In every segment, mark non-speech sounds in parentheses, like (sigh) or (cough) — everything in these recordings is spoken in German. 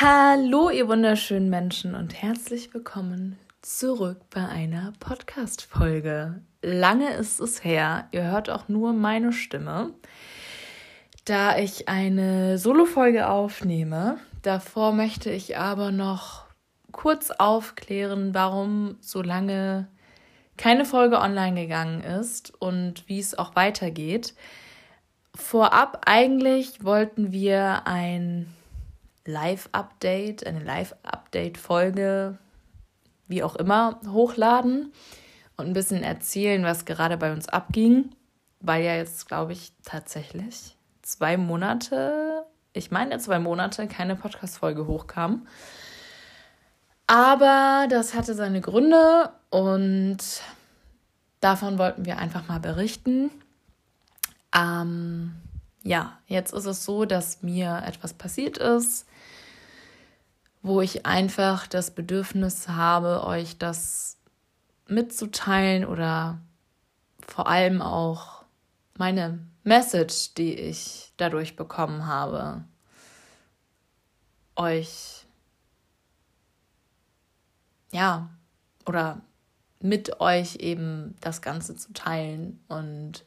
Hallo, ihr wunderschönen Menschen und herzlich willkommen zurück bei einer Podcast-Folge. Lange ist es her, ihr hört auch nur meine Stimme, da ich eine Solo-Folge aufnehme. Davor möchte ich aber noch kurz aufklären, warum so lange keine Folge online gegangen ist und wie es auch weitergeht. Vorab eigentlich wollten wir ein Live-Update, eine Live-Update-Folge, wie auch immer, hochladen und ein bisschen erzählen, was gerade bei uns abging, weil ja jetzt, glaube ich, tatsächlich zwei Monate, ich meine zwei Monate, keine Podcast-Folge hochkam. Aber das hatte seine Gründe und davon wollten wir einfach mal berichten. Ähm, ja, jetzt ist es so, dass mir etwas passiert ist, wo ich einfach das Bedürfnis habe, euch das mitzuteilen oder vor allem auch meine Message, die ich dadurch bekommen habe, euch ja oder mit euch eben das Ganze zu teilen und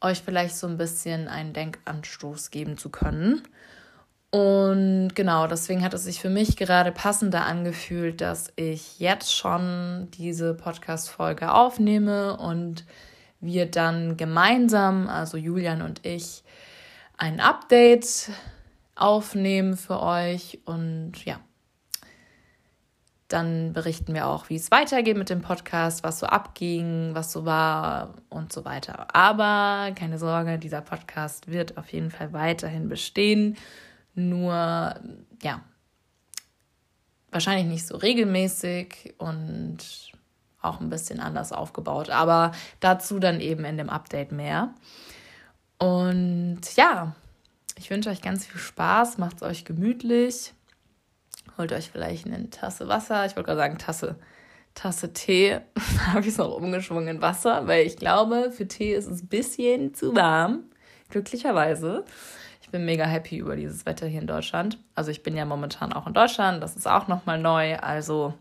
euch vielleicht so ein bisschen einen Denkanstoß geben zu können. Und genau, deswegen hat es sich für mich gerade passender angefühlt, dass ich jetzt schon diese Podcast-Folge aufnehme und wir dann gemeinsam, also Julian und ich, ein Update aufnehmen für euch und ja, dann berichten wir auch, wie es weitergeht mit dem Podcast, was so abging, was so war und so weiter. Aber keine Sorge, dieser Podcast wird auf jeden Fall weiterhin bestehen. Nur, ja, wahrscheinlich nicht so regelmäßig und auch ein bisschen anders aufgebaut. Aber dazu dann eben in dem Update mehr. Und ja, ich wünsche euch ganz viel Spaß, macht es euch gemütlich holt euch vielleicht eine Tasse Wasser. Ich wollte gerade sagen Tasse, Tasse Tee. (laughs) habe ich es noch umgeschwungen in Wasser, weil ich glaube, für Tee ist es ein bisschen zu warm. Glücklicherweise. Ich bin mega happy über dieses Wetter hier in Deutschland. Also ich bin ja momentan auch in Deutschland. Das ist auch nochmal neu. Also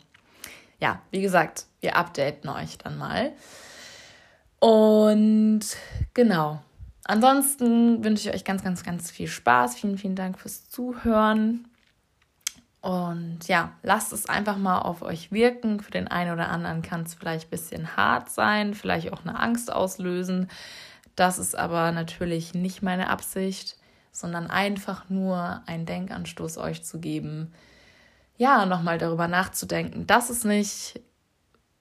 ja, wie gesagt, wir updaten euch dann mal. Und genau. Ansonsten wünsche ich euch ganz, ganz, ganz viel Spaß. Vielen, vielen Dank fürs Zuhören. Und ja, lasst es einfach mal auf euch wirken. Für den einen oder anderen kann es vielleicht ein bisschen hart sein, vielleicht auch eine Angst auslösen. Das ist aber natürlich nicht meine Absicht, sondern einfach nur einen Denkanstoß euch zu geben. Ja, nochmal darüber nachzudenken, dass es nicht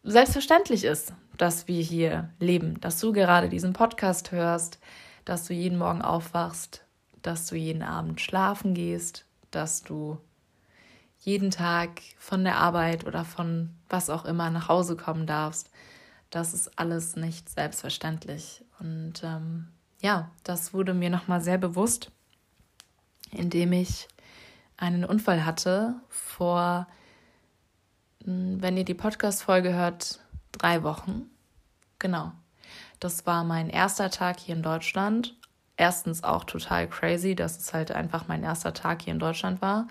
selbstverständlich ist, dass wir hier leben, dass du gerade diesen Podcast hörst, dass du jeden Morgen aufwachst, dass du jeden Abend schlafen gehst, dass du jeden Tag von der Arbeit oder von was auch immer nach Hause kommen darfst. Das ist alles nicht selbstverständlich. Und ähm, ja, das wurde mir nochmal sehr bewusst, indem ich einen Unfall hatte vor, hm, wenn ihr die Podcast-Folge hört, drei Wochen. Genau. Das war mein erster Tag hier in Deutschland. Erstens auch total crazy, dass es halt einfach mein erster Tag hier in Deutschland war.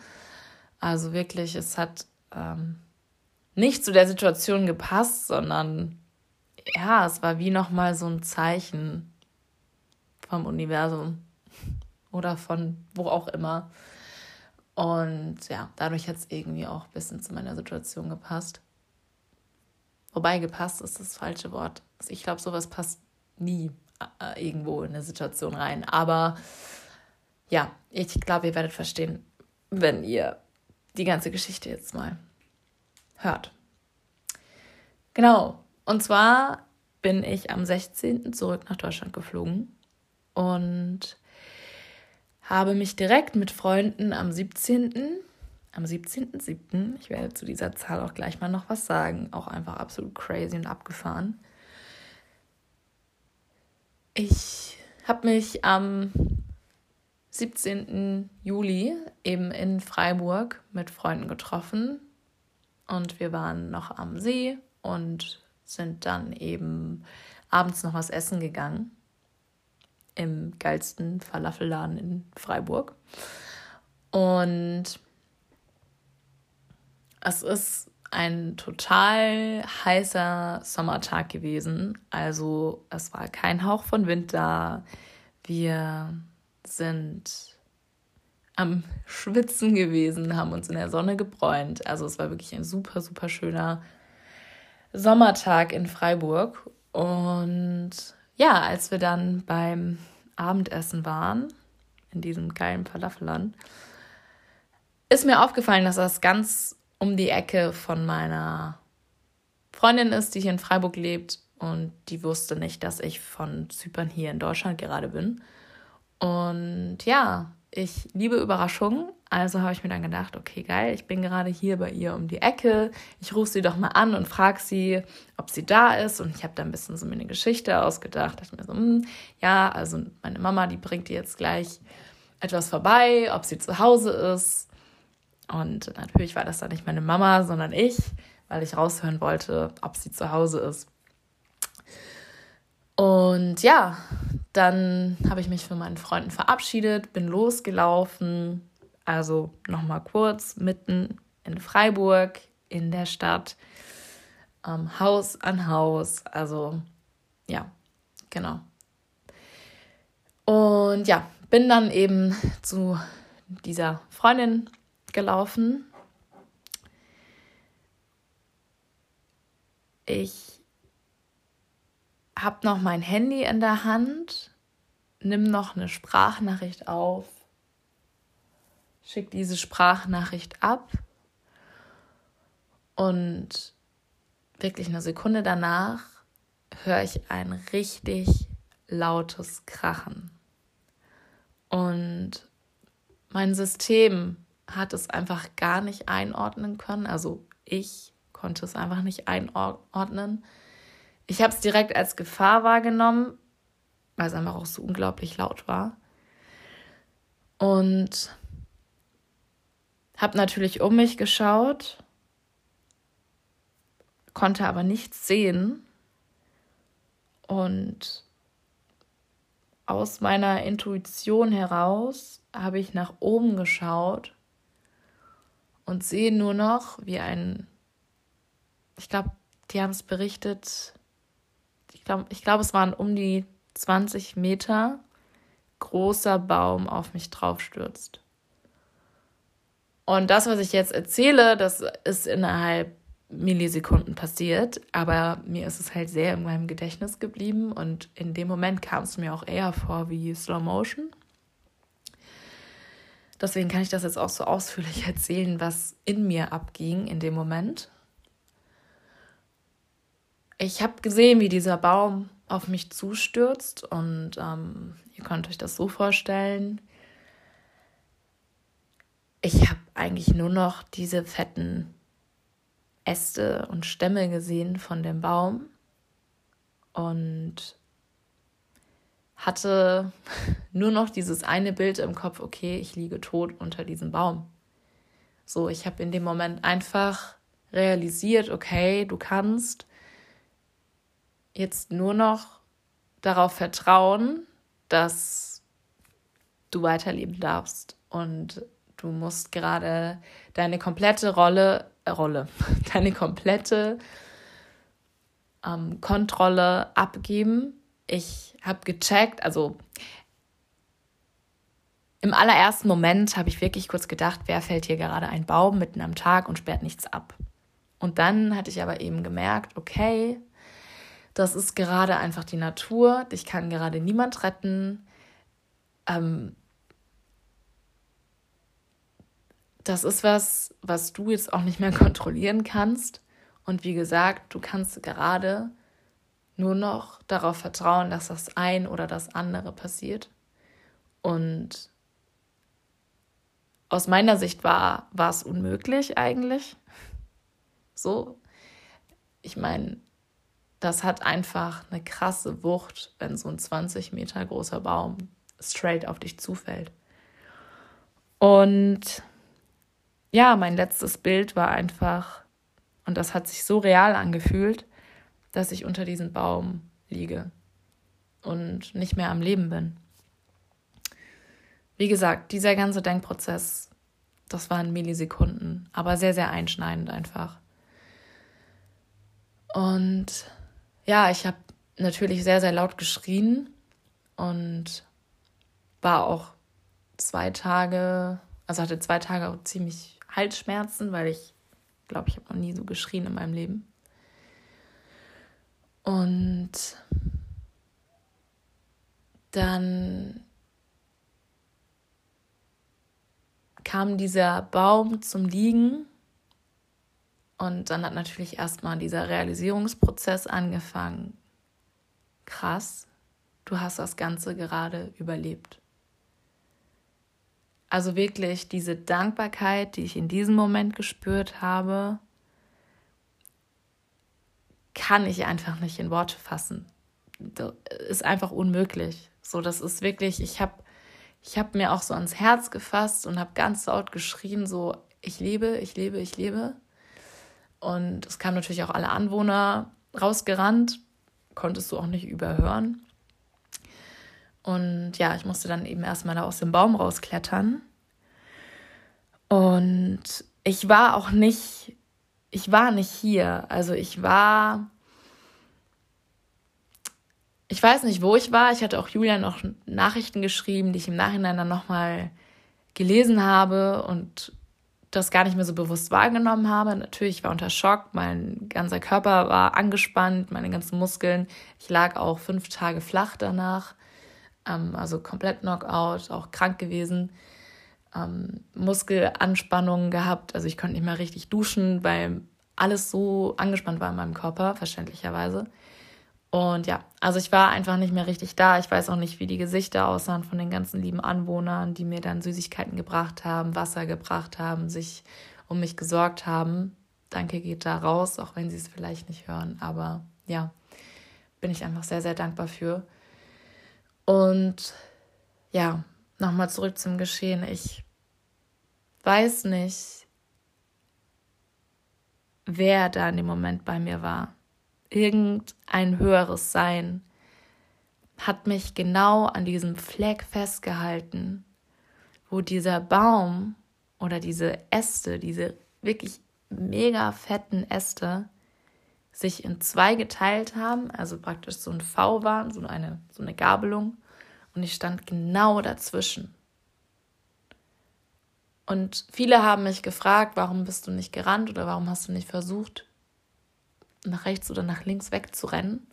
Also wirklich, es hat ähm, nicht zu der Situation gepasst, sondern ja, es war wie nochmal so ein Zeichen vom Universum oder von wo auch immer. Und ja, dadurch hat es irgendwie auch ein bisschen zu meiner Situation gepasst. Wobei gepasst ist das falsche Wort. Also ich glaube, sowas passt nie äh, irgendwo in eine Situation rein. Aber ja, ich glaube, ihr werdet verstehen, wenn ihr die ganze Geschichte jetzt mal hört. Genau, und zwar bin ich am 16. zurück nach Deutschland geflogen und habe mich direkt mit Freunden am 17. Am 17.07., ich werde zu dieser Zahl auch gleich mal noch was sagen, auch einfach absolut crazy und abgefahren. Ich habe mich am 17. Juli eben in Freiburg mit Freunden getroffen und wir waren noch am See und sind dann eben abends noch was essen gegangen im geilsten Falafelladen in Freiburg. Und es ist ein total heißer Sommertag gewesen. Also es war kein Hauch von Wind da. Wir sind am (laughs) Schwitzen gewesen, haben uns in der Sonne gebräunt. Also es war wirklich ein super, super schöner Sommertag in Freiburg. Und ja, als wir dann beim Abendessen waren, in diesem geilen Falafelland, ist mir aufgefallen, dass das ganz um die Ecke von meiner Freundin ist, die hier in Freiburg lebt. Und die wusste nicht, dass ich von Zypern hier in Deutschland gerade bin. Und ja, ich liebe Überraschungen. Also habe ich mir dann gedacht, okay, geil, ich bin gerade hier bei ihr um die Ecke. Ich rufe sie doch mal an und frage sie, ob sie da ist. Und ich habe da ein bisschen so mir eine Geschichte ausgedacht. Ich mir so, hm, ja, also meine Mama, die bringt dir jetzt gleich etwas vorbei, ob sie zu Hause ist. Und natürlich war das dann nicht meine Mama, sondern ich, weil ich raushören wollte, ob sie zu Hause ist. Und ja, dann habe ich mich von meinen Freunden verabschiedet, bin losgelaufen. Also nochmal kurz, mitten in Freiburg, in der Stadt, ähm, Haus an Haus. Also ja, genau. Und ja, bin dann eben zu dieser Freundin gelaufen. Ich habe noch mein Handy in der Hand, nimm noch eine Sprachnachricht auf, schick diese Sprachnachricht ab und wirklich eine Sekunde danach höre ich ein richtig lautes Krachen. Und mein System hat es einfach gar nicht einordnen können. Also ich konnte es einfach nicht einordnen. Ich habe es direkt als Gefahr wahrgenommen, weil es einfach auch so unglaublich laut war. Und habe natürlich um mich geschaut, konnte aber nichts sehen. Und aus meiner Intuition heraus habe ich nach oben geschaut und sehe nur noch, wie ein, ich glaube, die haben es berichtet, ich glaube, ich glaub, es waren um die 20 Meter großer Baum auf mich draufstürzt. Und das, was ich jetzt erzähle, das ist innerhalb Millisekunden passiert, aber mir ist es halt sehr in meinem Gedächtnis geblieben und in dem Moment kam es mir auch eher vor wie Slow Motion. Deswegen kann ich das jetzt auch so ausführlich (laughs) erzählen, was in mir abging in dem Moment ich habe gesehen, wie dieser Baum auf mich zustürzt und ähm, ihr könnt euch das so vorstellen. Ich habe eigentlich nur noch diese fetten Äste und Stämme gesehen von dem Baum und hatte (laughs) nur noch dieses eine Bild im Kopf, okay, ich liege tot unter diesem Baum. So, ich habe in dem Moment einfach realisiert, okay, du kannst jetzt nur noch darauf vertrauen, dass du weiterleben darfst und du musst gerade deine komplette Rolle, äh, Rolle, (laughs) deine komplette ähm, Kontrolle abgeben. Ich habe gecheckt, also im allerersten Moment habe ich wirklich kurz gedacht, wer fällt hier gerade ein Baum mitten am Tag und sperrt nichts ab. Und dann hatte ich aber eben gemerkt, okay, das ist gerade einfach die Natur. Dich kann gerade niemand retten. Ähm, das ist was, was du jetzt auch nicht mehr (laughs) kontrollieren kannst. Und wie gesagt, du kannst gerade nur noch darauf vertrauen, dass das ein oder das andere passiert. Und aus meiner Sicht war, war es unmöglich eigentlich. (laughs) So. Ich meine, das hat einfach eine krasse Wucht, wenn so ein 20 Meter großer Baum straight auf dich zufällt. Und ja, mein letztes Bild war einfach, und das hat sich so real angefühlt, dass ich unter diesem Baum liege und nicht mehr am Leben bin. Wie gesagt, dieser ganze Denkprozess das waren Millisekunden, aber sehr, sehr einschneidend einfach. Und ja, ich habe natürlich sehr, sehr laut geschrien und war auch zwei Tage, also hatte zwei Tage auch ziemlich Halsschmerzen, weil ich glaube, ich habe noch nie so geschrien in meinem Leben. Und dann kam dieser Baum zum Liegen und dann hat natürlich erstmal dieser Realisierungsprozess angefangen. Krass, du hast das Ganze gerade überlebt. Also wirklich diese Dankbarkeit, die ich in diesem Moment gespürt habe, kann ich einfach nicht in Worte fassen. Das ist einfach unmöglich. So, das ist wirklich, ich habe ich hab mir auch so ans Herz gefasst und habe ganz laut geschrien, so, ich lebe, ich lebe, ich lebe. Und es kamen natürlich auch alle Anwohner rausgerannt, konntest du auch nicht überhören. Und ja, ich musste dann eben erstmal da aus dem Baum rausklettern. Und ich war auch nicht, ich war nicht hier. Also ich war, ich weiß nicht, wo ich war. Ich hatte auch Julia noch Nachrichten geschrieben, die ich im Nachhinein dann nochmal gelesen habe und das gar nicht mehr so bewusst wahrgenommen habe. Natürlich war unter Schock, mein ganzer Körper war angespannt, meine ganzen Muskeln. Ich lag auch fünf Tage flach danach, ähm, also komplett Knockout, auch krank gewesen, ähm, Muskelanspannungen gehabt. Also ich konnte nicht mehr richtig duschen, weil alles so angespannt war in meinem Körper, verständlicherweise. Und ja, also ich war einfach nicht mehr richtig da. Ich weiß auch nicht, wie die Gesichter aussahen von den ganzen lieben Anwohnern, die mir dann Süßigkeiten gebracht haben, Wasser gebracht haben, sich um mich gesorgt haben. Danke geht da raus, auch wenn sie es vielleicht nicht hören. Aber ja, bin ich einfach sehr, sehr dankbar für. Und ja, nochmal zurück zum Geschehen. Ich weiß nicht, wer da in dem Moment bei mir war irgendein höheres Sein hat mich genau an diesem Fleck festgehalten, wo dieser Baum oder diese Äste, diese wirklich mega fetten Äste, sich in zwei geteilt haben, also praktisch so ein V waren, so eine, so eine Gabelung, und ich stand genau dazwischen. Und viele haben mich gefragt, warum bist du nicht gerannt oder warum hast du nicht versucht, nach rechts oder nach links wegzurennen.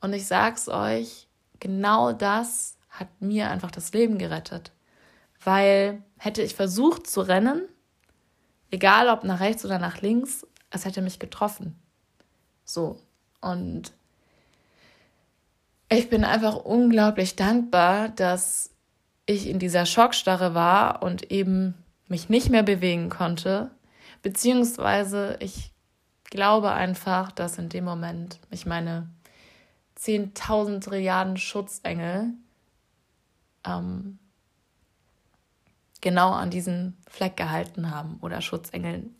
Und ich sag's euch, genau das hat mir einfach das Leben gerettet. Weil hätte ich versucht zu rennen, egal ob nach rechts oder nach links, es hätte mich getroffen. So. Und ich bin einfach unglaublich dankbar, dass ich in dieser Schockstarre war und eben mich nicht mehr bewegen konnte, beziehungsweise ich glaube einfach, dass in dem Moment mich meine 10.000 Trilliarden Schutzengel ähm, genau an diesen Fleck gehalten haben. Oder Schutzengel,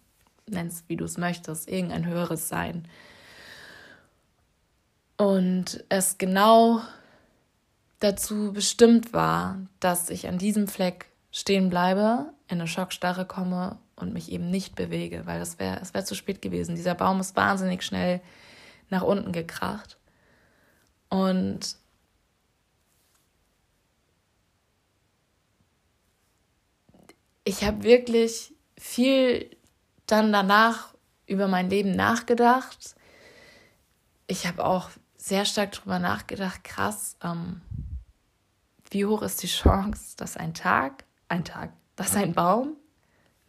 nennst wie du es möchtest, irgendein höheres Sein. Und es genau dazu bestimmt war, dass ich an diesem Fleck stehen bleibe, in eine Schockstarre komme und mich eben nicht bewege, weil das wäre es wäre zu spät gewesen. Dieser Baum ist wahnsinnig schnell nach unten gekracht. Und ich habe wirklich viel dann danach über mein Leben nachgedacht. Ich habe auch sehr stark darüber nachgedacht, krass, ähm, wie hoch ist die Chance, dass ein Tag, ein Tag, dass ein Baum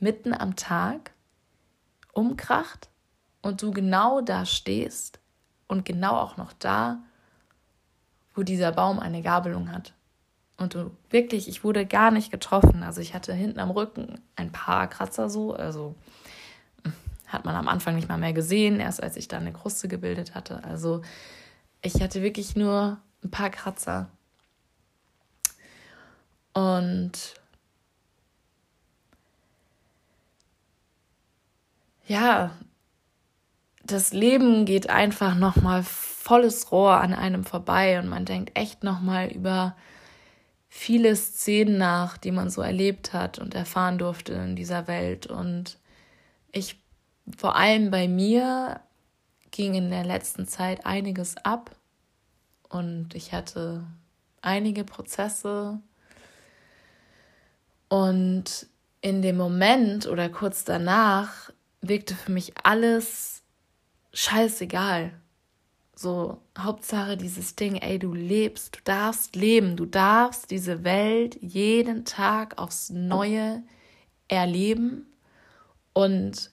mitten am Tag umkracht und du genau da stehst und genau auch noch da, wo dieser Baum eine Gabelung hat. Und du wirklich, ich wurde gar nicht getroffen. Also ich hatte hinten am Rücken ein paar Kratzer so, also hm, hat man am Anfang nicht mal mehr gesehen, erst als ich da eine Kruste gebildet hatte. Also ich hatte wirklich nur ein paar Kratzer. Und ja, das Leben geht einfach nochmal volles Rohr an einem vorbei und man denkt echt nochmal über viele Szenen nach, die man so erlebt hat und erfahren durfte in dieser Welt. Und ich, vor allem bei mir, ging in der letzten Zeit einiges ab. Und ich hatte einige Prozesse. Und in dem Moment oder kurz danach wirkte für mich alles scheißegal. So, Hauptsache dieses Ding, ey, du lebst, du darfst leben, du darfst diese Welt jeden Tag aufs Neue erleben und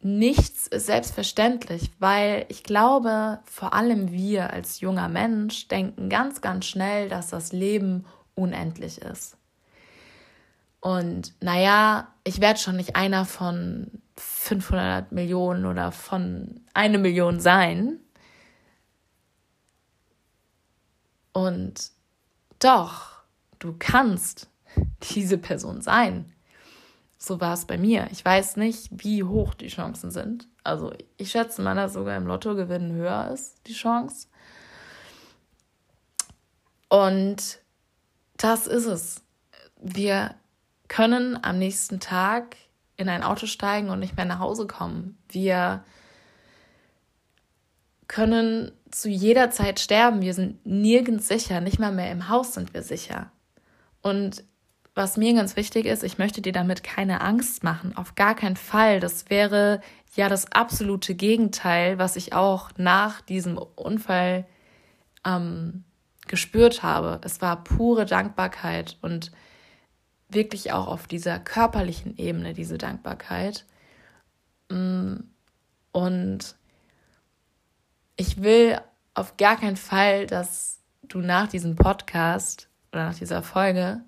nichts ist selbstverständlich, weil ich glaube, vor allem wir als junger Mensch denken ganz, ganz schnell, dass das Leben unendlich ist. Und naja, ich werde schon nicht einer von 500 Millionen oder von eine Million sein. Und doch, du kannst diese Person sein. So war es bei mir. Ich weiß nicht, wie hoch die Chancen sind. Also ich schätze mal, dass sogar im Lottogewinn höher ist, die Chance. Und das ist es. Wir können am nächsten Tag in ein Auto steigen und nicht mehr nach Hause kommen. Wir können zu jeder Zeit sterben. Wir sind nirgends sicher, nicht mal mehr im Haus sind wir sicher. Und was mir ganz wichtig ist, ich möchte dir damit keine Angst machen, auf gar keinen Fall. Das wäre ja das absolute Gegenteil, was ich auch nach diesem Unfall ähm, gespürt habe. Es war pure Dankbarkeit und wirklich auch auf dieser körperlichen Ebene diese Dankbarkeit. Mm, und ich will auf gar keinen Fall, dass du nach diesem Podcast oder nach dieser Folge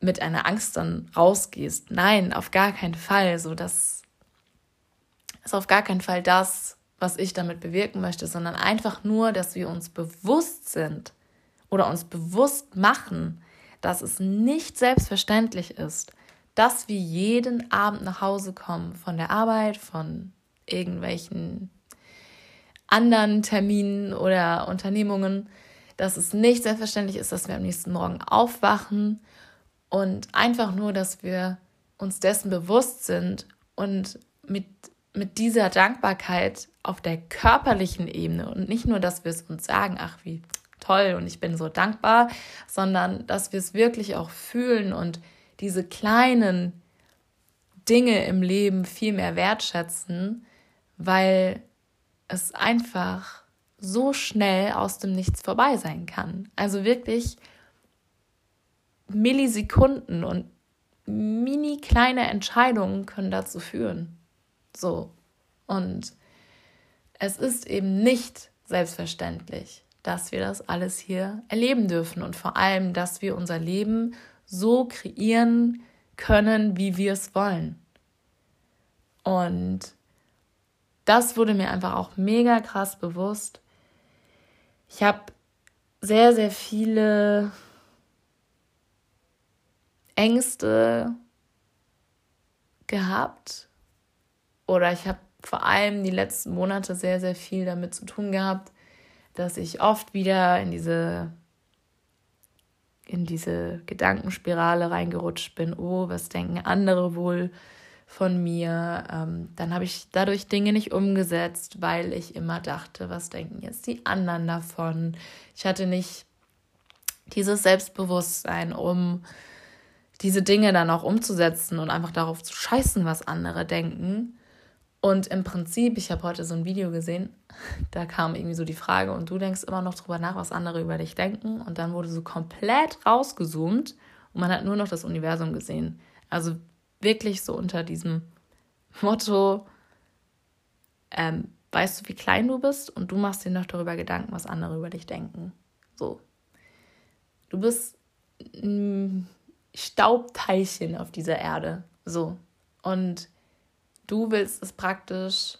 mit einer Angst dann rausgehst. Nein, auf gar keinen Fall. So, das ist auf gar keinen Fall das, was ich damit bewirken möchte, sondern einfach nur, dass wir uns bewusst sind oder uns bewusst machen, dass es nicht selbstverständlich ist, dass wir jeden Abend nach Hause kommen von der Arbeit, von irgendwelchen anderen Terminen oder Unternehmungen, dass es nicht selbstverständlich ist, dass wir am nächsten Morgen aufwachen und einfach nur, dass wir uns dessen bewusst sind und mit, mit dieser Dankbarkeit auf der körperlichen Ebene und nicht nur, dass wir es uns sagen, ach, wie toll und ich bin so dankbar, sondern dass wir es wirklich auch fühlen und diese kleinen Dinge im Leben viel mehr wertschätzen, weil es einfach so schnell aus dem Nichts vorbei sein kann. Also wirklich Millisekunden und mini kleine Entscheidungen können dazu führen. So. Und es ist eben nicht selbstverständlich, dass wir das alles hier erleben dürfen und vor allem, dass wir unser Leben so kreieren können, wie wir es wollen. Und das wurde mir einfach auch mega krass bewusst. Ich habe sehr, sehr viele Ängste gehabt oder ich habe vor allem die letzten Monate sehr, sehr viel damit zu tun gehabt, dass ich oft wieder in diese in diese Gedankenspirale reingerutscht bin, oh, was denken andere wohl von mir. Ähm, dann habe ich dadurch Dinge nicht umgesetzt, weil ich immer dachte, was denken jetzt die anderen davon. Ich hatte nicht dieses Selbstbewusstsein, um diese Dinge dann auch umzusetzen und einfach darauf zu scheißen, was andere denken. Und im Prinzip, ich habe heute so ein Video gesehen, da kam irgendwie so die Frage, und du denkst immer noch drüber nach, was andere über dich denken. Und dann wurde so komplett rausgezoomt und man hat nur noch das Universum gesehen. Also wirklich so unter diesem Motto, ähm, weißt du, wie klein du bist und du machst dir noch darüber Gedanken, was andere über dich denken. So. Du bist ein Staubteilchen auf dieser Erde. So. Und du willst es praktisch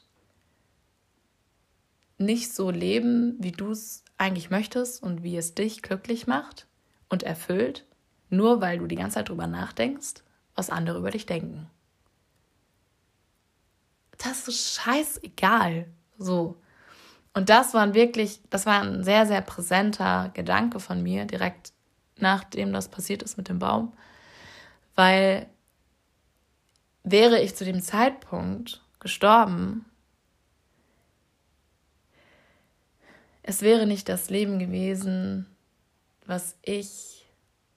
nicht so leben, wie du es eigentlich möchtest und wie es dich glücklich macht und erfüllt, nur weil du die ganze Zeit drüber nachdenkst was andere über dich denken. Das ist scheißegal. So. Und das war wirklich, das war ein sehr, sehr präsenter Gedanke von mir direkt nachdem das passiert ist mit dem Baum, weil wäre ich zu dem Zeitpunkt gestorben, es wäre nicht das Leben gewesen, was ich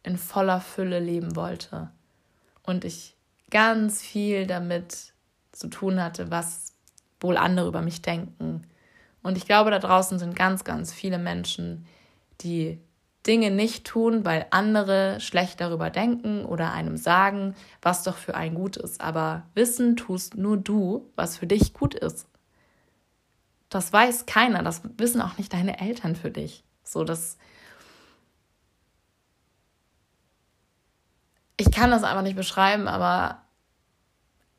in voller Fülle leben wollte. Und ich ganz viel damit zu tun hatte, was wohl andere über mich denken. Und ich glaube, da draußen sind ganz, ganz viele Menschen, die Dinge nicht tun, weil andere schlecht darüber denken oder einem sagen, was doch für einen gut ist. Aber wissen tust nur du, was für dich gut ist. Das weiß keiner, das wissen auch nicht deine Eltern für dich. So, das. Ich kann das einfach nicht beschreiben, aber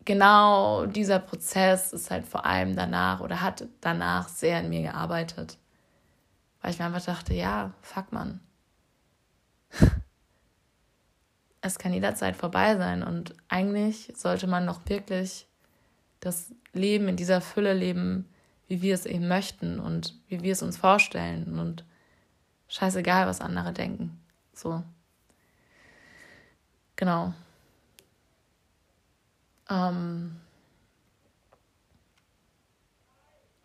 genau dieser Prozess ist halt vor allem danach oder hat danach sehr in mir gearbeitet. Weil ich mir einfach dachte, ja, fuck man. (laughs) es kann jederzeit vorbei sein und eigentlich sollte man noch wirklich das Leben in dieser Fülle leben, wie wir es eben möchten und wie wir es uns vorstellen und scheißegal, was andere denken. So. Genau. Ähm,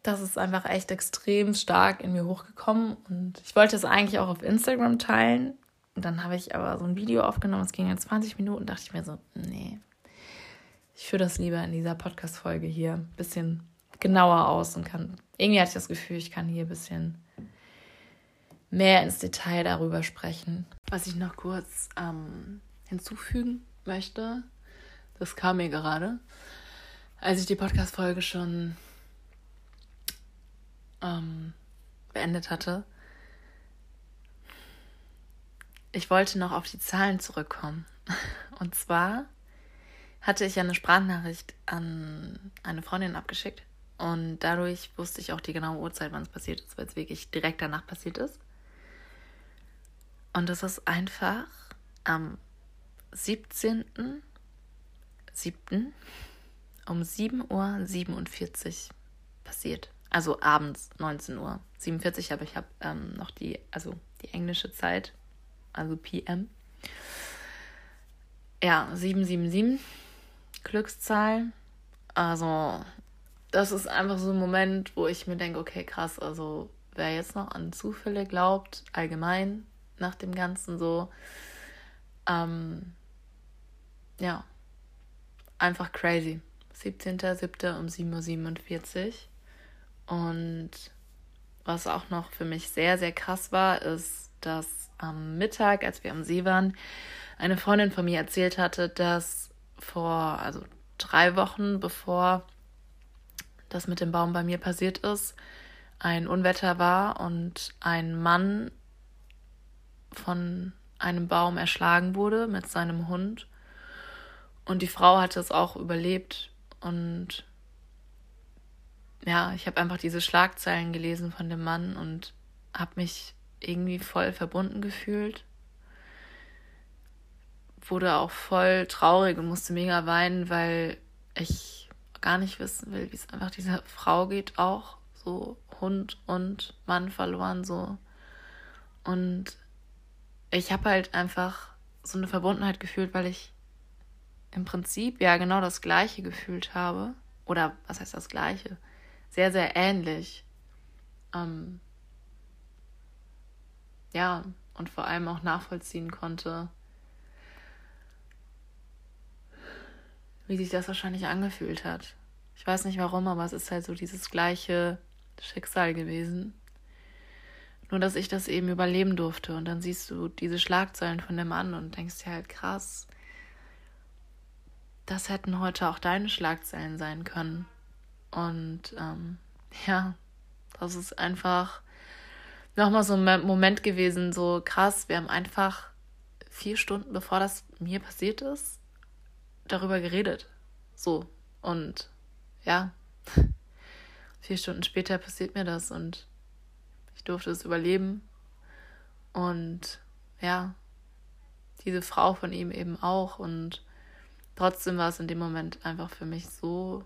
das ist einfach echt extrem stark in mir hochgekommen und ich wollte es eigentlich auch auf Instagram teilen. Und dann habe ich aber so ein Video aufgenommen, es ging ja 20 Minuten, dachte ich mir so, nee, ich führe das lieber in dieser Podcast-Folge hier ein bisschen genauer aus und kann, irgendwie hatte ich das Gefühl, ich kann hier ein bisschen mehr ins Detail darüber sprechen. Was ich noch kurz ähm, hinzufügen möchte, das kam mir gerade, als ich die Podcast-Folge schon ähm, beendet hatte. Ich wollte noch auf die Zahlen zurückkommen. (laughs) Und zwar hatte ich eine Sprachnachricht an eine Freundin abgeschickt. Und dadurch wusste ich auch die genaue Uhrzeit, wann es passiert ist, weil es wirklich direkt danach passiert ist. Und es ist einfach am 17. 7. um 7.47 Uhr passiert. Also abends 19 Uhr 47, aber ich habe ähm, noch die, also die englische Zeit, also PM. Ja, 777, Glückszahl. Also, das ist einfach so ein Moment, wo ich mir denke, okay, krass, also wer jetzt noch an Zufälle glaubt, allgemein nach dem Ganzen so, ähm, ja, einfach crazy. 17.07. um 7.47 Uhr. Und was auch noch für mich sehr, sehr krass war, ist, dass am Mittag, als wir am See waren, eine Freundin von mir erzählt hatte, dass vor, also drei Wochen bevor das mit dem Baum bei mir passiert ist, ein Unwetter war und ein Mann von einem Baum erschlagen wurde mit seinem Hund und die Frau hatte es auch überlebt. Und ja, ich habe einfach diese Schlagzeilen gelesen von dem Mann und habe mich irgendwie voll verbunden gefühlt. Wurde auch voll traurig und musste mega weinen, weil ich gar nicht wissen will, wie es einfach dieser Frau geht, auch so Hund und Mann verloren so. Und ich habe halt einfach so eine Verbundenheit gefühlt, weil ich im Prinzip ja genau das Gleiche gefühlt habe. Oder was heißt das Gleiche? Sehr, sehr ähnlich. Ähm, ja, und vor allem auch nachvollziehen konnte, wie sich das wahrscheinlich angefühlt hat. Ich weiß nicht warum, aber es ist halt so dieses gleiche Schicksal gewesen. Nur, dass ich das eben überleben durfte. Und dann siehst du diese Schlagzeilen von dem Mann und denkst dir halt krass, das hätten heute auch deine Schlagzeilen sein können. Und ähm, (laughs) ja, das ist einfach nochmal so ein Moment gewesen, so krass. Wir haben einfach vier Stunden bevor das mir passiert ist, darüber geredet. So. Und ja, (laughs) vier Stunden später passiert mir das und ich durfte es überleben. Und ja, diese Frau von ihm eben auch. Und trotzdem war es in dem Moment einfach für mich so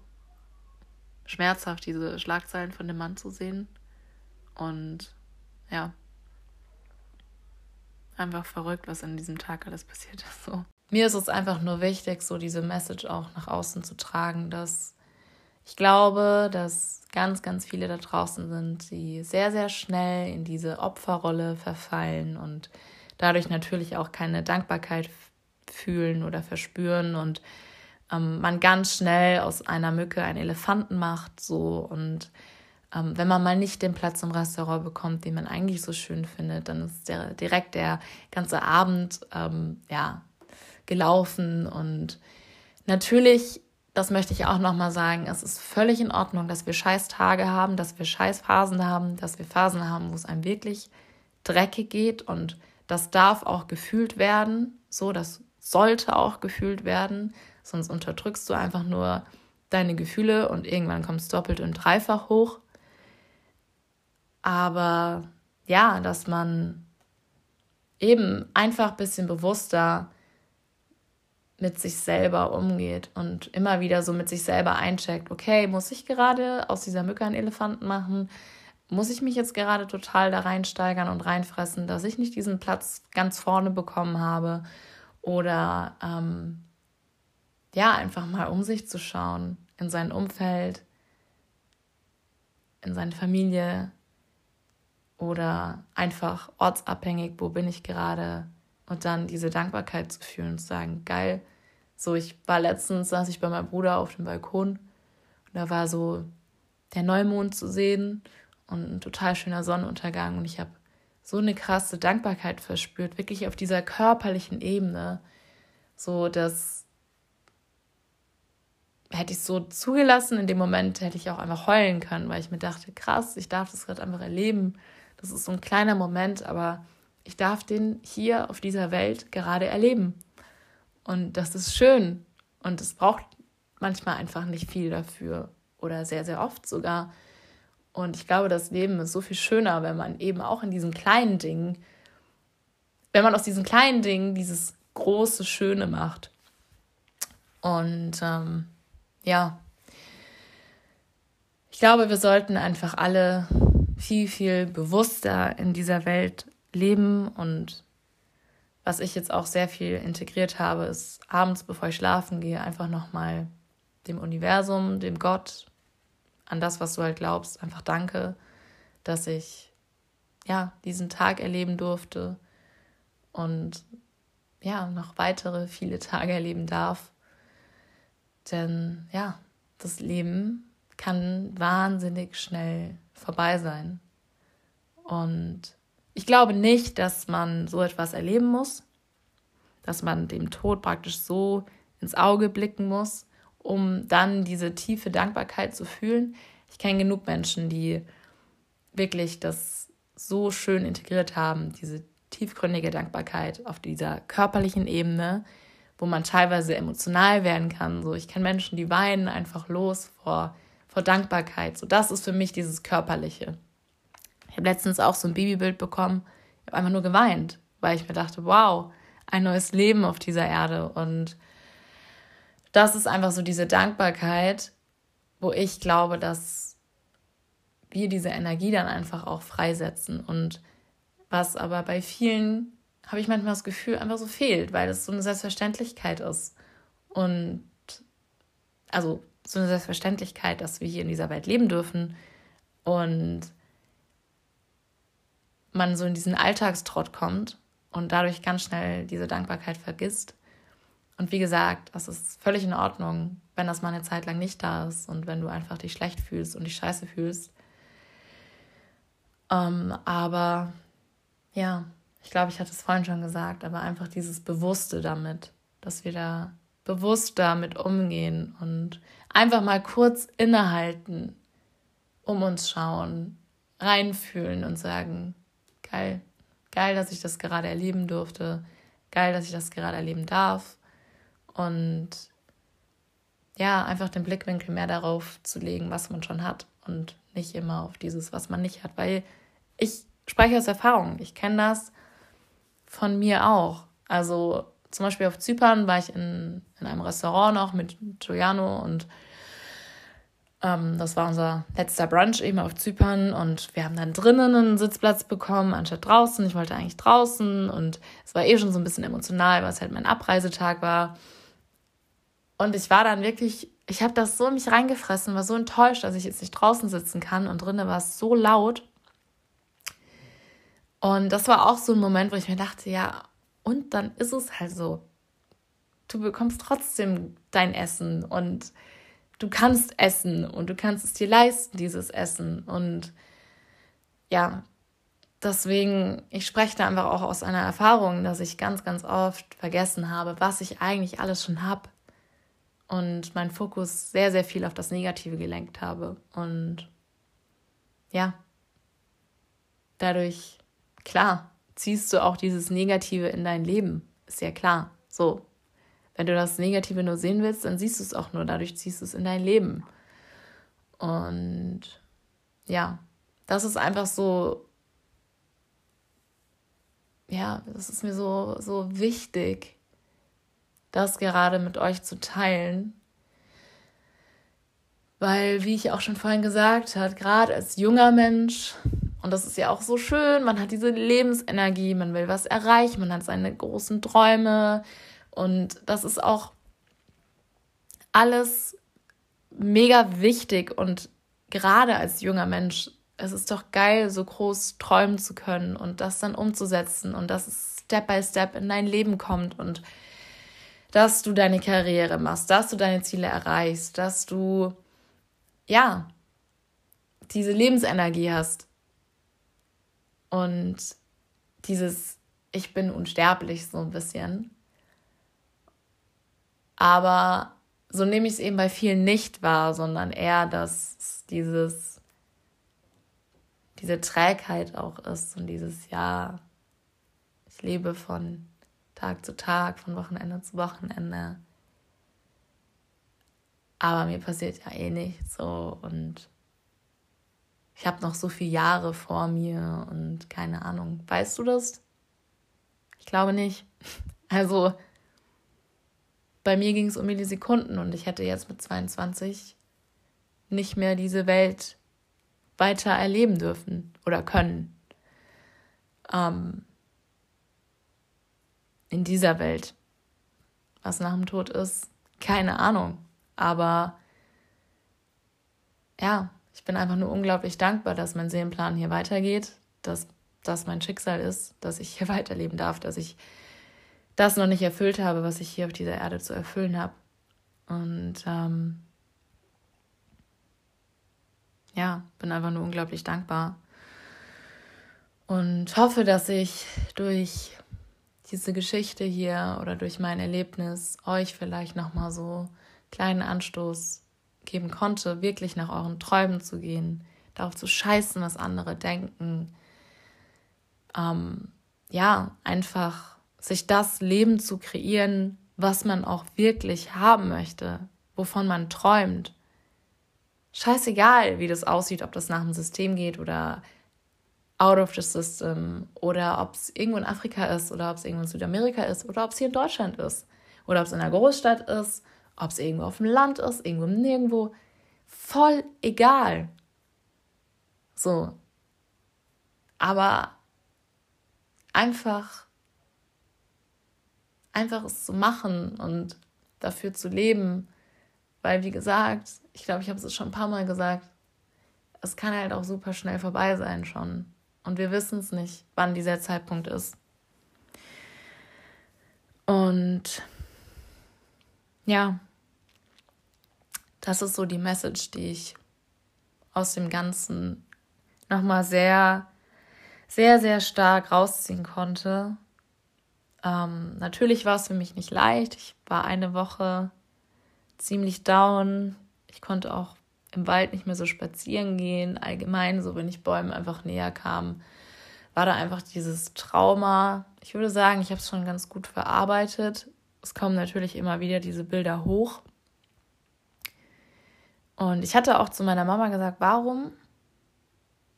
schmerzhaft, diese Schlagzeilen von dem Mann zu sehen. Und ja, einfach verrückt, was in diesem Tag alles passiert ist. So. Mir ist es einfach nur wichtig, so diese Message auch nach außen zu tragen, dass ich glaube, dass ganz, ganz viele da draußen sind, die sehr, sehr schnell in diese Opferrolle verfallen und dadurch natürlich auch keine Dankbarkeit fühlen oder verspüren und ähm, man ganz schnell aus einer Mücke einen Elefanten macht, so und ähm, wenn man mal nicht den Platz im Restaurant bekommt, den man eigentlich so schön findet, dann ist der, direkt der ganze Abend ähm, ja gelaufen und natürlich das möchte ich auch nochmal sagen, es ist völlig in Ordnung, dass wir scheiß Tage haben, dass wir scheiß Phasen haben, dass wir Phasen haben, wo es einem wirklich dreckig geht und das darf auch gefühlt werden, so, das sollte auch gefühlt werden, sonst unterdrückst du einfach nur deine Gefühle und irgendwann kommst du doppelt und dreifach hoch. Aber ja, dass man eben einfach ein bisschen bewusster mit sich selber umgeht und immer wieder so mit sich selber eincheckt, okay, muss ich gerade aus dieser Mücke einen Elefanten machen? Muss ich mich jetzt gerade total da reinsteigern und reinfressen, dass ich nicht diesen Platz ganz vorne bekommen habe? Oder ähm, ja, einfach mal um sich zu schauen, in sein Umfeld, in seine Familie oder einfach ortsabhängig, wo bin ich gerade, und dann diese Dankbarkeit zu fühlen und zu sagen, geil. So, ich war letztens, saß ich bei meinem Bruder auf dem Balkon und da war so der Neumond zu sehen und ein total schöner Sonnenuntergang und ich habe so eine krasse Dankbarkeit verspürt, wirklich auf dieser körperlichen Ebene, so dass hätte ich so zugelassen, in dem Moment hätte ich auch einfach heulen können, weil ich mir dachte, krass, ich darf das gerade einfach erleben. Das ist so ein kleiner Moment, aber ich darf den hier auf dieser Welt gerade erleben. Und das ist schön. Und es braucht manchmal einfach nicht viel dafür oder sehr, sehr oft sogar. Und ich glaube, das Leben ist so viel schöner, wenn man eben auch in diesen kleinen Dingen, wenn man aus diesen kleinen Dingen dieses große Schöne macht. Und ähm, ja, ich glaube, wir sollten einfach alle viel, viel bewusster in dieser Welt leben und was ich jetzt auch sehr viel integriert habe, ist abends, bevor ich schlafen gehe, einfach nochmal dem Universum, dem Gott, an das, was du halt glaubst, einfach danke, dass ich ja diesen Tag erleben durfte und ja noch weitere viele Tage erleben darf. Denn ja, das Leben kann wahnsinnig schnell vorbei sein. Und ich glaube nicht, dass man so etwas erleben muss, dass man dem Tod praktisch so ins Auge blicken muss, um dann diese tiefe Dankbarkeit zu fühlen. Ich kenne genug Menschen, die wirklich das so schön integriert haben, diese tiefgründige Dankbarkeit auf dieser körperlichen Ebene, wo man teilweise emotional werden kann. So, ich kenne Menschen, die weinen einfach los vor, vor Dankbarkeit. So, das ist für mich dieses Körperliche. Ich habe letztens auch so ein Babybild bekommen. Ich habe einfach nur geweint, weil ich mir dachte, wow, ein neues Leben auf dieser Erde. Und das ist einfach so diese Dankbarkeit, wo ich glaube, dass wir diese Energie dann einfach auch freisetzen. Und was aber bei vielen, habe ich manchmal das Gefühl, einfach so fehlt, weil es so eine Selbstverständlichkeit ist. Und also so eine Selbstverständlichkeit, dass wir hier in dieser Welt leben dürfen. Und man so in diesen Alltagstrott kommt und dadurch ganz schnell diese Dankbarkeit vergisst. Und wie gesagt, das ist völlig in Ordnung, wenn das mal eine Zeit lang nicht da ist und wenn du einfach dich schlecht fühlst und dich scheiße fühlst. Ähm, aber ja, ich glaube, ich hatte es vorhin schon gesagt, aber einfach dieses Bewusste damit, dass wir da bewusst damit umgehen und einfach mal kurz innehalten, um uns schauen, reinfühlen und sagen, geil. Geil, dass ich das gerade erleben durfte. Geil, dass ich das gerade erleben darf. Und ja, einfach den Blickwinkel mehr darauf zu legen, was man schon hat und nicht immer auf dieses, was man nicht hat. Weil ich spreche aus Erfahrung. Ich kenne das von mir auch. Also zum Beispiel auf Zypern war ich in, in einem Restaurant noch mit Giuliano und Ähm, das war unser letzter Brunch eben auf Zypern und wir haben dann drinnen einen Sitzplatz bekommen, anstatt draußen. Ich wollte eigentlich draußen und es war eh schon so ein bisschen emotional, weil es halt mein Abreisetag war. Und ich war dann wirklich, ich habe das so in mich reingefressen, war so enttäuscht, dass ich jetzt nicht draußen sitzen kann und drinnen war es so laut. Und das war auch so ein Moment, wo ich mir dachte, ja, und dann ist es halt so. Du bekommst trotzdem dein Essen und du kannst essen und du kannst es dir leisten, dieses Essen. Und ja, deswegen, ich spreche da einfach auch aus einer Erfahrung, dass ich ganz, ganz oft vergessen habe, was ich eigentlich alles schon habe. Und meinen Fokus sehr, sehr viel auf das Negative gelenkt habe. Und ja, dadurch, klar, ziehst du auch dieses Negative in dein Leben. Ist ja klar. So, wenn du das Negative nur sehen willst, dann siehst du es auch nur, dadurch ziehst du es in dein Leben. Und ja, das ist einfach so, ja, das ist mir so, so wichtig, das gerade mit euch zu teilen. Weil, wie ich auch schon vorhin gesagt habe, gerade als junger Mensch, und das ist ja auch so schön, man hat diese Lebensenergie, man will was erreichen, man hat seine großen Träume, und das ist auch alles mega wichtig und gerade als junger Mensch, es ist doch geil, so groß träumen zu können und das dann umzusetzen und dass es Step by Step in dein Leben kommt und dass du deine Karriere machst, dass du deine Ziele erreichst, dass du ja diese Lebensenergie hast und dieses ich bin unsterblich so ein bisschen. Aber so nehme ich es eben bei vielen nicht wahr, sondern eher, dass dieses, diese Trägheit auch ist und dieses, ja, ich lebe von Tag zu Tag, von Wochenende zu Wochenende. Aber mir passiert ja eh nichts so und ich habe noch so viele Jahre vor mir und keine Ahnung. Weißt du das? Ich glaube nicht. (laughs) Also bei mir ging es um Millisekunden und ich hätte jetzt mit 22 nicht mehr diese Welt weiter erleben dürfen oder können. Ähm, in dieser Welt. Was nach dem Tod ist, keine Ahnung. Aber ja, ich bin einfach nur unglaublich dankbar, dass mein Seelenplan hier weitergeht, dass das mein Schicksal ist, dass ich hier (laughs) weiterleben darf, dass ich das noch nicht erfüllt habe, was ich hier auf dieser Erde zu erfüllen habe. Und ähm, ja, bin einfach nur unglaublich dankbar und hoffe, dass ich durch diese Geschichte hier oder durch mein Erlebnis euch vielleicht nochmal so kleinen Anstoß geben konnte, wirklich nach euren Träumen zu gehen, darauf zu scheißen, was andere denken. Ähm, ja, einfach sich das Leben zu kreieren, was man auch wirklich haben möchte, wovon man träumt. Scheißegal, wie das aussieht, ob das nach dem System geht oder out of the system oder ob es irgendwo in Afrika ist oder ob es irgendwo in Südamerika ist oder ob es hier in Deutschland ist oder ob es in einer Großstadt ist, ob es irgendwo auf dem Land ist, irgendwo nirgendwo. Voll egal. So. Aber einfach einfach es zu machen und dafür zu leben. Weil, wie gesagt, ich glaube, ich habe es schon ein paar Mal gesagt, es kann halt auch super schnell vorbei sein schon. Und wir wissen es nicht, wann dieser Zeitpunkt ist. Und ja, das ist so die Message, die ich aus dem Ganzen nochmal sehr, sehr, sehr stark rausziehen konnte. Ähm, natürlich war es für mich nicht leicht. Ich war eine Woche ziemlich down. Ich konnte auch im Wald nicht mehr so spazieren gehen. Allgemein, so wenn ich Bäumen einfach näher kam, war da einfach dieses Trauma. Ich würde sagen, ich habe es schon ganz gut verarbeitet. Es kommen natürlich immer wieder diese Bilder hoch. Und ich hatte auch zu meiner Mama gesagt, warum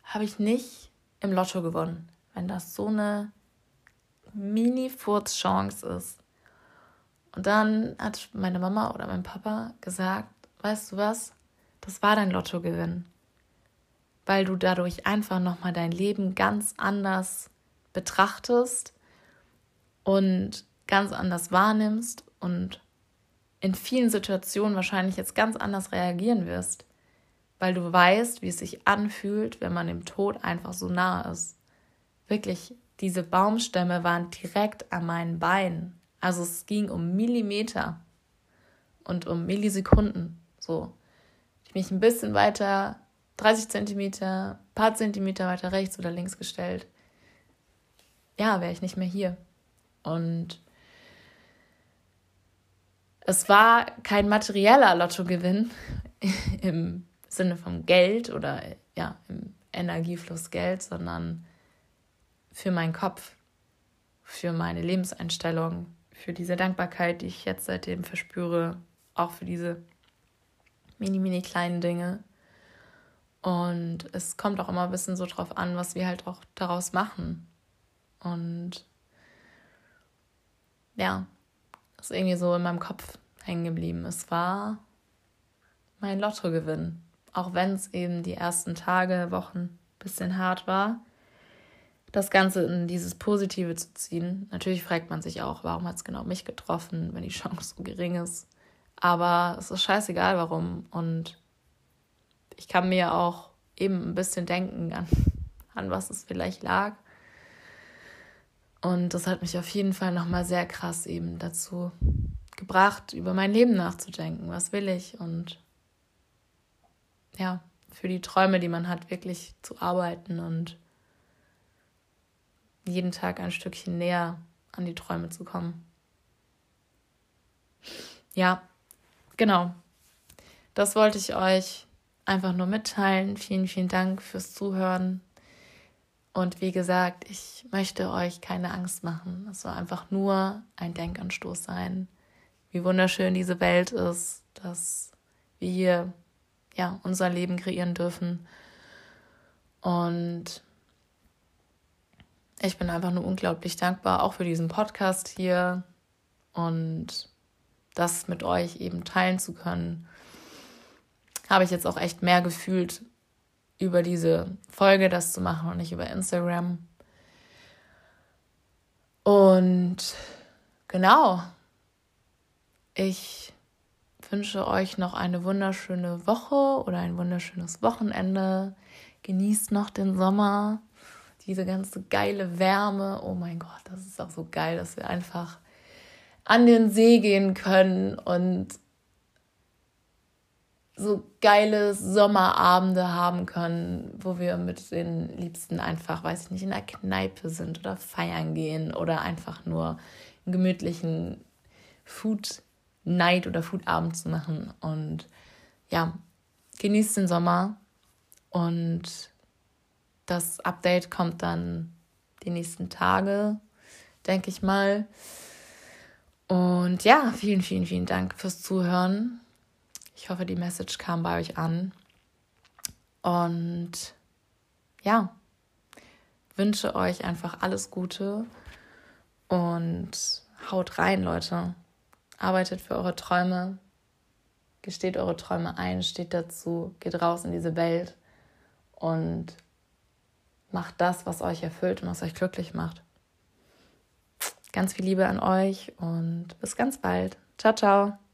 habe ich nicht im Lotto gewonnen, wenn das so eine Mini-Furz-Chance ist. Und dann hat meine Mama oder mein Papa gesagt, weißt du was, Das war dein Lottogewinn. Weil du dadurch einfach nochmal dein Leben ganz anders betrachtest und ganz anders wahrnimmst und in vielen Situationen wahrscheinlich jetzt ganz anders reagieren wirst, weil du weißt, wie es sich anfühlt, wenn man dem Tod einfach so nah ist. Wirklich, diese Baumstämme waren direkt an meinen Beinen. Also es ging um Millimeter und um Millisekunden. So. Ich mich ein bisschen weiter, 30 Zentimeter, paar Zentimeter weiter rechts oder links gestellt. Ja, wäre ich nicht mehr hier. Und es war kein materieller Lottogewinn (laughs) im Sinne vom Geld oder ja, im Energiefluss Geld, sondern für meinen Kopf, für meine Lebenseinstellung, für diese Dankbarkeit, die ich jetzt seitdem verspüre, auch für diese mini, mini kleinen Dinge. Und es kommt auch immer ein bisschen so drauf an, was wir halt auch daraus machen. Und ja, ist irgendwie so in meinem Kopf hängen geblieben. Es war mein Lottogewinn. Auch wenn es eben die ersten Tage, Wochen ein bisschen hart war, das Ganze in dieses Positive zu ziehen. Natürlich fragt man sich auch, warum hat es genau mich getroffen, wenn die Chance so gering ist. Aber es ist scheißegal, warum. Und ich kann mir auch eben ein bisschen denken, an, an was es vielleicht lag. Und das hat mich auf jeden Fall nochmal sehr krass eben dazu gebracht, über mein Leben nachzudenken. Was will ich? Und ja, für die Träume, die man hat, wirklich zu arbeiten und jeden Tag ein Stückchen näher an die Träume zu kommen. Ja, genau. Das wollte ich euch einfach nur mitteilen. Vielen, vielen Dank fürs Zuhören. Und wie gesagt, ich möchte euch keine Angst machen. Es soll einfach nur ein Denkanstoß sein, wie wunderschön diese Welt ist, dass wir hier ja unser Leben kreieren dürfen. Und ich bin einfach nur unglaublich dankbar, auch für diesen Podcast hier und das mit euch eben teilen zu können. Habe ich jetzt auch echt mehr gefühlt, über diese Folge das zu machen und nicht über Instagram. Und genau, ich wünsche euch noch eine wunderschöne Woche oder ein wunderschönes Wochenende. Genießt noch den Sommer, diese ganze geile Wärme. Oh mein Gott, das ist auch so geil, dass wir einfach an den See gehen können und so geile Sommerabende haben können, wo wir mit den Liebsten einfach, weiß ich nicht, in der Kneipe sind oder feiern gehen oder einfach nur einen gemütlichen Food Night oder Foodabend zu machen. Und ja, genießt den Sommer und das Update kommt dann die nächsten Tage, denke ich mal. Und ja, vielen, vielen, vielen Dank fürs Zuhören. Ich hoffe, die Message kam bei euch an. Und ja, wünsche euch einfach alles Gute und haut rein, Leute. Arbeitet für eure Träume, gesteht eure Träume ein, steht dazu, geht raus in diese Welt und macht das, was euch erfüllt und was euch glücklich macht. Ganz viel Liebe an euch und bis ganz bald. Ciao, ciao.